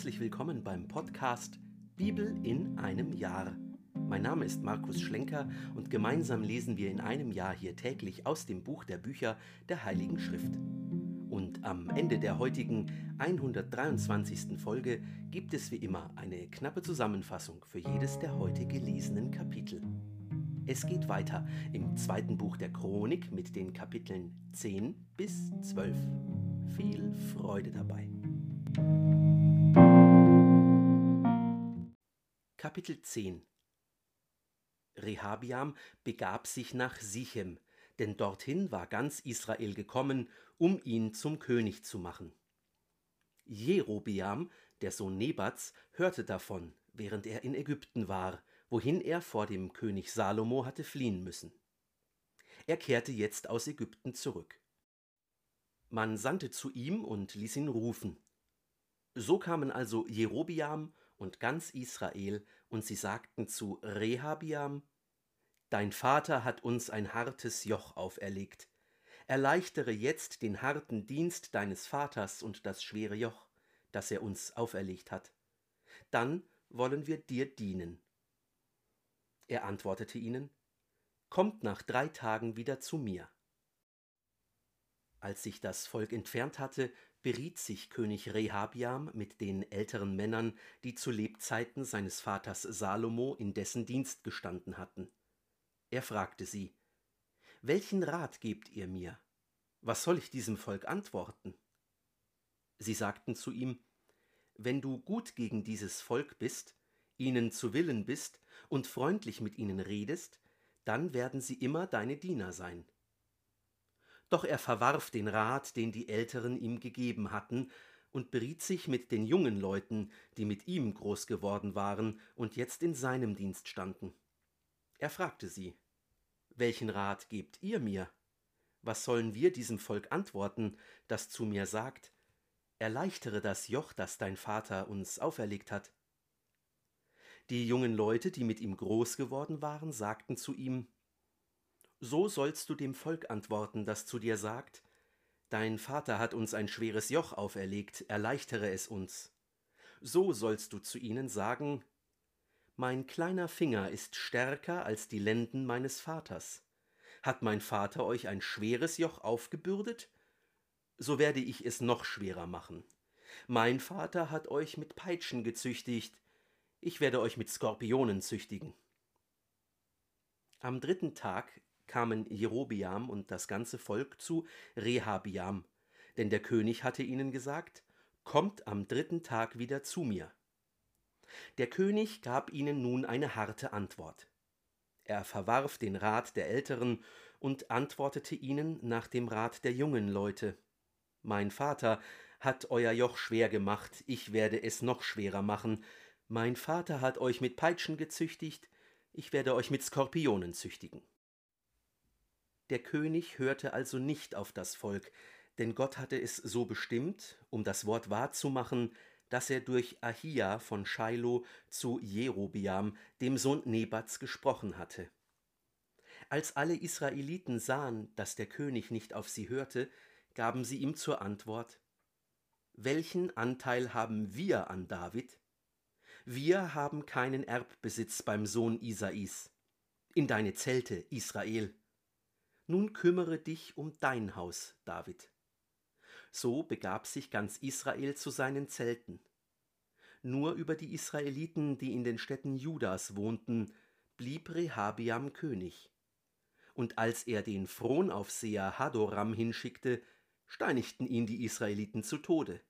herzlich willkommen beim Podcast Bibel in einem Jahr. Mein Name ist Markus Schlenker und gemeinsam lesen wir in einem Jahr hier täglich aus dem Buch der Bücher der Heiligen Schrift. Und am Ende der heutigen 123. Folge gibt es wie immer eine knappe Zusammenfassung für jedes der heute gelesenen Kapitel. Es geht weiter im zweiten Buch der Chronik mit den Kapiteln 10 bis 12. Viel Freude dabei. Kapitel 10 Rehabiam begab sich nach Sichem, denn dorthin war ganz Israel gekommen, um ihn zum König zu machen. Jerobiam, der Sohn Nebats, hörte davon, während er in Ägypten war, wohin er vor dem König Salomo hatte fliehen müssen. Er kehrte jetzt aus Ägypten zurück. Man sandte zu ihm und ließ ihn rufen. So kamen also Jerobiam und ganz Israel, und sie sagten zu Rehabiam, Dein Vater hat uns ein hartes Joch auferlegt. Erleichtere jetzt den harten Dienst deines Vaters und das schwere Joch, das er uns auferlegt hat. Dann wollen wir dir dienen. Er antwortete ihnen, Kommt nach drei Tagen wieder zu mir. Als sich das Volk entfernt hatte, beriet sich König Rehabiam mit den älteren Männern, die zu Lebzeiten seines Vaters Salomo in dessen Dienst gestanden hatten. Er fragte sie, Welchen Rat gebt ihr mir? Was soll ich diesem Volk antworten? Sie sagten zu ihm, Wenn du gut gegen dieses Volk bist, ihnen zu Willen bist und freundlich mit ihnen redest, dann werden sie immer deine Diener sein. Doch er verwarf den Rat, den die Älteren ihm gegeben hatten, und beriet sich mit den jungen Leuten, die mit ihm groß geworden waren und jetzt in seinem Dienst standen. Er fragte sie, Welchen Rat gebt ihr mir? Was sollen wir diesem Volk antworten, das zu mir sagt, Erleichtere das Joch, das dein Vater uns auferlegt hat? Die jungen Leute, die mit ihm groß geworden waren, sagten zu ihm, so sollst du dem Volk antworten, das zu dir sagt, Dein Vater hat uns ein schweres Joch auferlegt, erleichtere es uns. So sollst du zu ihnen sagen, Mein kleiner Finger ist stärker als die Lenden meines Vaters. Hat mein Vater euch ein schweres Joch aufgebürdet? So werde ich es noch schwerer machen. Mein Vater hat euch mit Peitschen gezüchtigt, ich werde euch mit Skorpionen züchtigen. Am dritten Tag kamen Jerobiam und das ganze Volk zu Rehabiam, denn der König hatte ihnen gesagt, Kommt am dritten Tag wieder zu mir. Der König gab ihnen nun eine harte Antwort. Er verwarf den Rat der Älteren und antwortete ihnen nach dem Rat der jungen Leute. Mein Vater hat euer Joch schwer gemacht, ich werde es noch schwerer machen. Mein Vater hat euch mit Peitschen gezüchtigt, ich werde euch mit Skorpionen züchtigen. Der König hörte also nicht auf das Volk, denn Gott hatte es so bestimmt, um das Wort wahrzumachen, dass er durch Ahia von Shiloh zu Jerobiam, dem Sohn Nebats, gesprochen hatte. Als alle Israeliten sahen, dass der König nicht auf sie hörte, gaben sie ihm zur Antwort Welchen Anteil haben wir an David? Wir haben keinen Erbbesitz beim Sohn Isais. In deine Zelte, Israel. Nun kümmere dich um dein Haus, David. So begab sich ganz Israel zu seinen Zelten. Nur über die Israeliten, die in den Städten Judas wohnten, blieb Rehabiam König. Und als er den Fronaufseher Hadoram hinschickte, steinigten ihn die Israeliten zu Tode.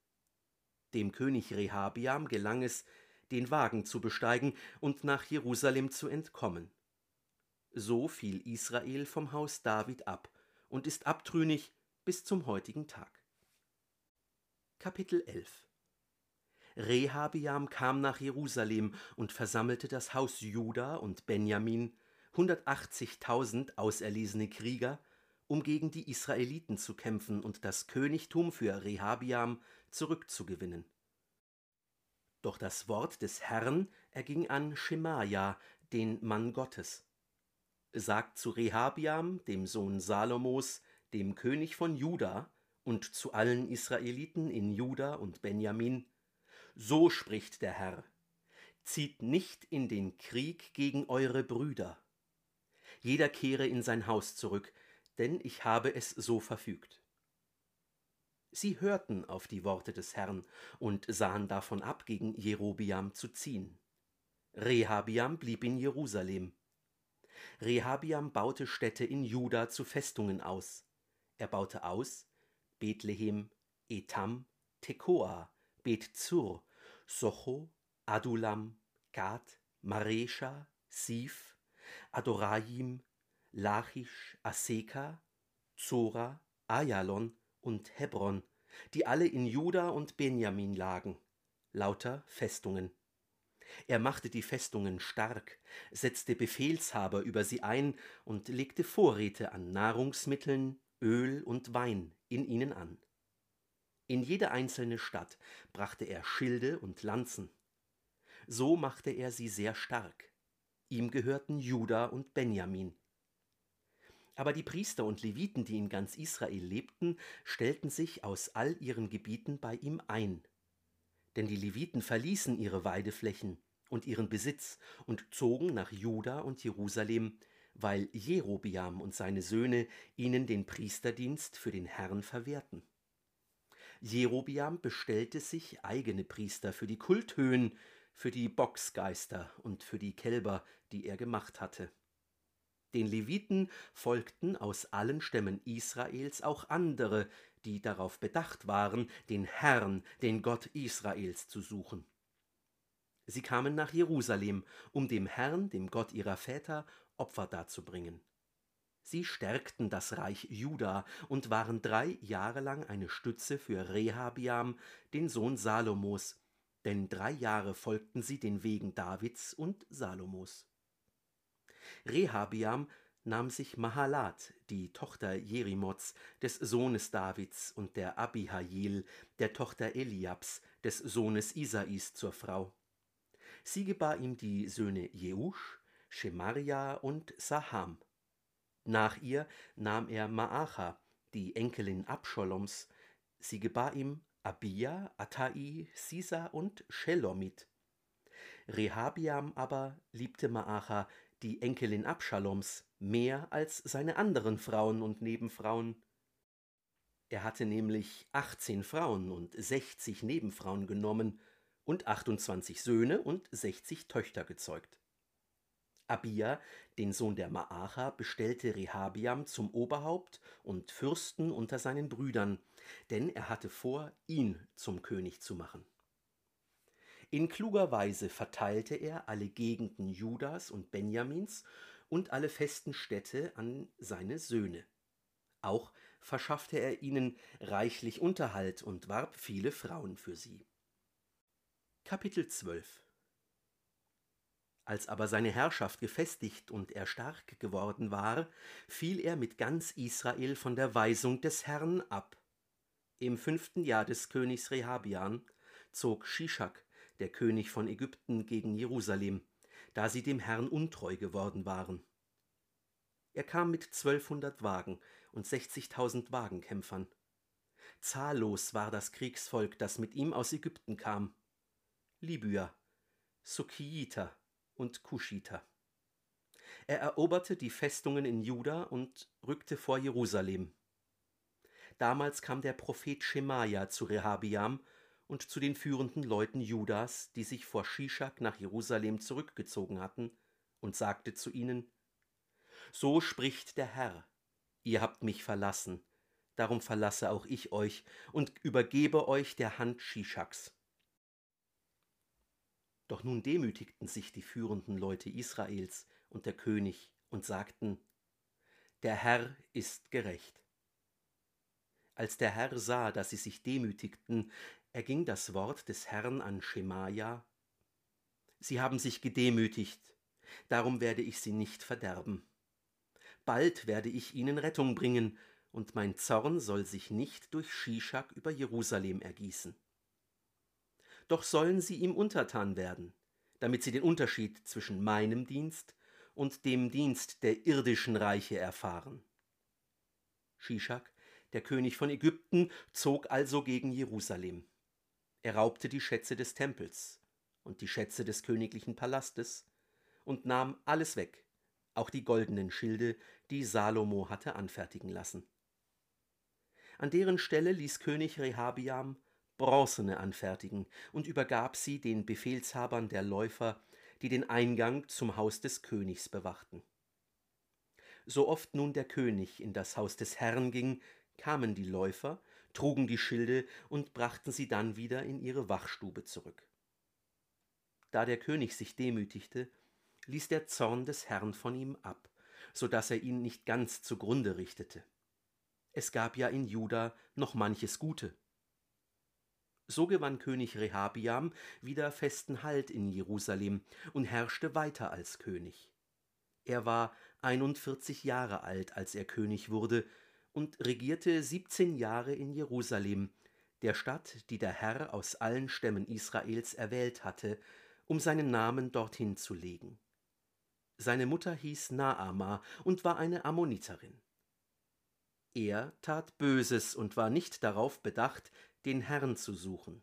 Dem König Rehabiam gelang es, den Wagen zu besteigen und nach Jerusalem zu entkommen. So fiel Israel vom Haus David ab und ist abtrünnig bis zum heutigen Tag. Kapitel 11 Rehabiam kam nach Jerusalem und versammelte das Haus Juda und Benjamin, 180.000 auserlesene Krieger, um gegen die Israeliten zu kämpfen und das Königtum für Rehabiam zurückzugewinnen. Doch das Wort des Herrn erging an Schemaja, den Mann Gottes sagt zu Rehabiam, dem Sohn Salomos, dem König von Juda, und zu allen Israeliten in Juda und Benjamin, So spricht der Herr, zieht nicht in den Krieg gegen eure Brüder. Jeder kehre in sein Haus zurück, denn ich habe es so verfügt. Sie hörten auf die Worte des Herrn und sahen davon ab, gegen Jerobiam zu ziehen. Rehabiam blieb in Jerusalem. Rehabiam baute Städte in Juda zu Festungen aus. Er baute aus Bethlehem, Etam, Tekoa, Bet-Zur, Socho, Adulam, Gad, Maresha, Sif, Adorajim, Lachisch, Aseka, Zora, Ayalon und Hebron, die alle in Juda und Benjamin lagen, lauter Festungen. Er machte die Festungen stark, setzte Befehlshaber über sie ein und legte Vorräte an Nahrungsmitteln, Öl und Wein in ihnen an. In jede einzelne Stadt brachte er Schilde und Lanzen. So machte er sie sehr stark. Ihm gehörten Juda und Benjamin. Aber die Priester und Leviten, die in ganz Israel lebten, stellten sich aus all ihren Gebieten bei ihm ein. Denn die Leviten verließen ihre Weideflächen und ihren Besitz und zogen nach Juda und Jerusalem, weil Jerobiam und seine Söhne ihnen den Priesterdienst für den Herrn verwehrten. Jerobiam bestellte sich eigene Priester für die Kulthöhen, für die Boxgeister und für die Kälber, die er gemacht hatte. Den Leviten folgten aus allen Stämmen Israels auch andere, die darauf bedacht waren, den Herrn, den Gott Israels zu suchen. Sie kamen nach Jerusalem, um dem Herrn, dem Gott ihrer Väter, Opfer darzubringen. Sie stärkten das Reich Juda und waren drei Jahre lang eine Stütze für Rehabiam, den Sohn Salomos, denn drei Jahre folgten sie den Wegen Davids und Salomos. Rehabiam nahm sich Mahalat, die Tochter Jerimots, des Sohnes Davids, und der Abihail, der Tochter Eliabs, des Sohnes Isais, zur Frau. Sie gebar ihm die Söhne Jeusch, Schemaria und Saham. Nach ihr nahm er Maacha, die Enkelin Abscholoms. Sie gebar ihm Abia, Attai, Sisa und Shelomit. Rehabiam aber liebte Maacha, die Enkelin Abschaloms, mehr als seine anderen Frauen und Nebenfrauen. Er hatte nämlich achtzehn Frauen und sechzig Nebenfrauen genommen und 28 Söhne und 60 Töchter gezeugt. Abia, den Sohn der Maacha, bestellte Rehabiam zum Oberhaupt und Fürsten unter seinen Brüdern, denn er hatte vor, ihn zum König zu machen. In kluger Weise verteilte er alle Gegenden Judas und Benjamins und alle festen Städte an seine Söhne. Auch verschaffte er ihnen reichlich Unterhalt und warb viele Frauen für sie. Kapitel 12 Als aber seine Herrschaft gefestigt und er stark geworden war, fiel er mit ganz Israel von der Weisung des Herrn ab. Im fünften Jahr des Königs Rehabian zog Shishak, der König von Ägypten, gegen Jerusalem, da sie dem Herrn untreu geworden waren. Er kam mit zwölfhundert Wagen und sechzigtausend Wagenkämpfern. Zahllos war das Kriegsvolk, das mit ihm aus Ägypten kam. Libyer, Sukhiiter und Kuschiter. Er eroberte die Festungen in Juda und rückte vor Jerusalem. Damals kam der Prophet Schemaja zu Rehabiam und zu den führenden Leuten Judas, die sich vor Shishak nach Jerusalem zurückgezogen hatten, und sagte zu ihnen: So spricht der Herr: Ihr habt mich verlassen, darum verlasse auch ich euch und übergebe euch der Hand Shishaks. Doch nun demütigten sich die führenden Leute Israels und der König und sagten, Der Herr ist gerecht. Als der Herr sah, dass sie sich demütigten, erging das Wort des Herrn an Schemaja, Sie haben sich gedemütigt, darum werde ich sie nicht verderben. Bald werde ich ihnen Rettung bringen, und mein Zorn soll sich nicht durch Shishak über Jerusalem ergießen doch sollen sie ihm untertan werden, damit sie den Unterschied zwischen meinem Dienst und dem Dienst der irdischen Reiche erfahren. Shishak, der König von Ägypten, zog also gegen Jerusalem. Er raubte die Schätze des Tempels und die Schätze des königlichen Palastes und nahm alles weg, auch die goldenen Schilde, die Salomo hatte anfertigen lassen. An deren Stelle ließ König Rehabiam bronzene anfertigen und übergab sie den Befehlshabern der Läufer, die den Eingang zum Haus des Königs bewachten. So oft nun der König in das Haus des Herrn ging, kamen die Läufer, trugen die Schilde und brachten sie dann wieder in ihre Wachstube zurück. Da der König sich demütigte, ließ der Zorn des Herrn von ihm ab, so dass er ihn nicht ganz zugrunde richtete. Es gab ja in Juda noch manches Gute. So gewann König Rehabiam wieder festen Halt in Jerusalem und herrschte weiter als König. Er war 41 Jahre alt, als er König wurde, und regierte 17 Jahre in Jerusalem, der Stadt, die der Herr aus allen Stämmen Israels erwählt hatte, um seinen Namen dorthin zu legen. Seine Mutter hieß Naama und war eine Ammoniterin. Er tat Böses und war nicht darauf bedacht, den Herrn zu suchen.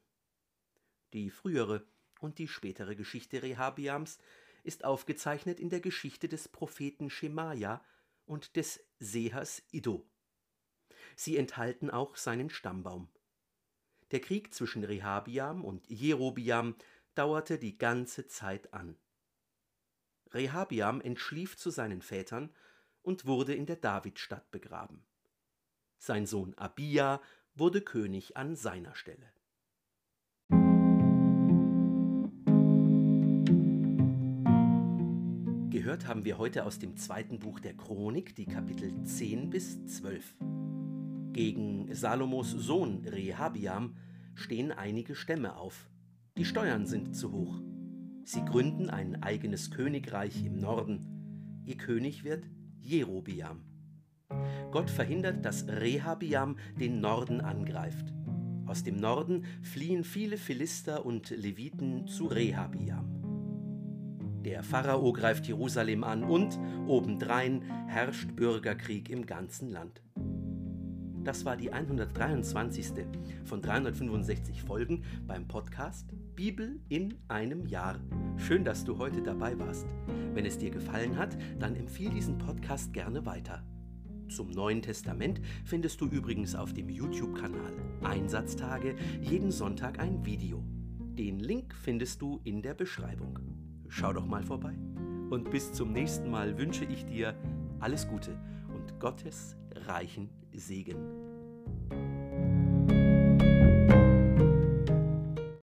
Die frühere und die spätere Geschichte Rehabiams ist aufgezeichnet in der Geschichte des Propheten Schemaja und des Sehers Iddo. Sie enthalten auch seinen Stammbaum. Der Krieg zwischen Rehabiam und Jerobiam dauerte die ganze Zeit an. Rehabiam entschlief zu seinen Vätern und wurde in der Davidstadt begraben. Sein Sohn Abia wurde König an seiner Stelle. Gehört haben wir heute aus dem zweiten Buch der Chronik, die Kapitel 10 bis 12. Gegen Salomos Sohn Rehabiam stehen einige Stämme auf. Die Steuern sind zu hoch. Sie gründen ein eigenes Königreich im Norden. Ihr König wird Jerobiam. Gott verhindert, dass Rehabiam den Norden angreift. Aus dem Norden fliehen viele Philister und Leviten zu Rehabiam. Der Pharao greift Jerusalem an und obendrein herrscht Bürgerkrieg im ganzen Land. Das war die 123. von 365 Folgen beim Podcast Bibel in einem Jahr. Schön, dass du heute dabei warst. Wenn es dir gefallen hat, dann empfiehl diesen Podcast gerne weiter. Zum Neuen Testament findest du übrigens auf dem YouTube-Kanal Einsatztage jeden Sonntag ein Video. Den Link findest du in der Beschreibung. Schau doch mal vorbei. Und bis zum nächsten Mal wünsche ich dir alles Gute und Gottes reichen Segen.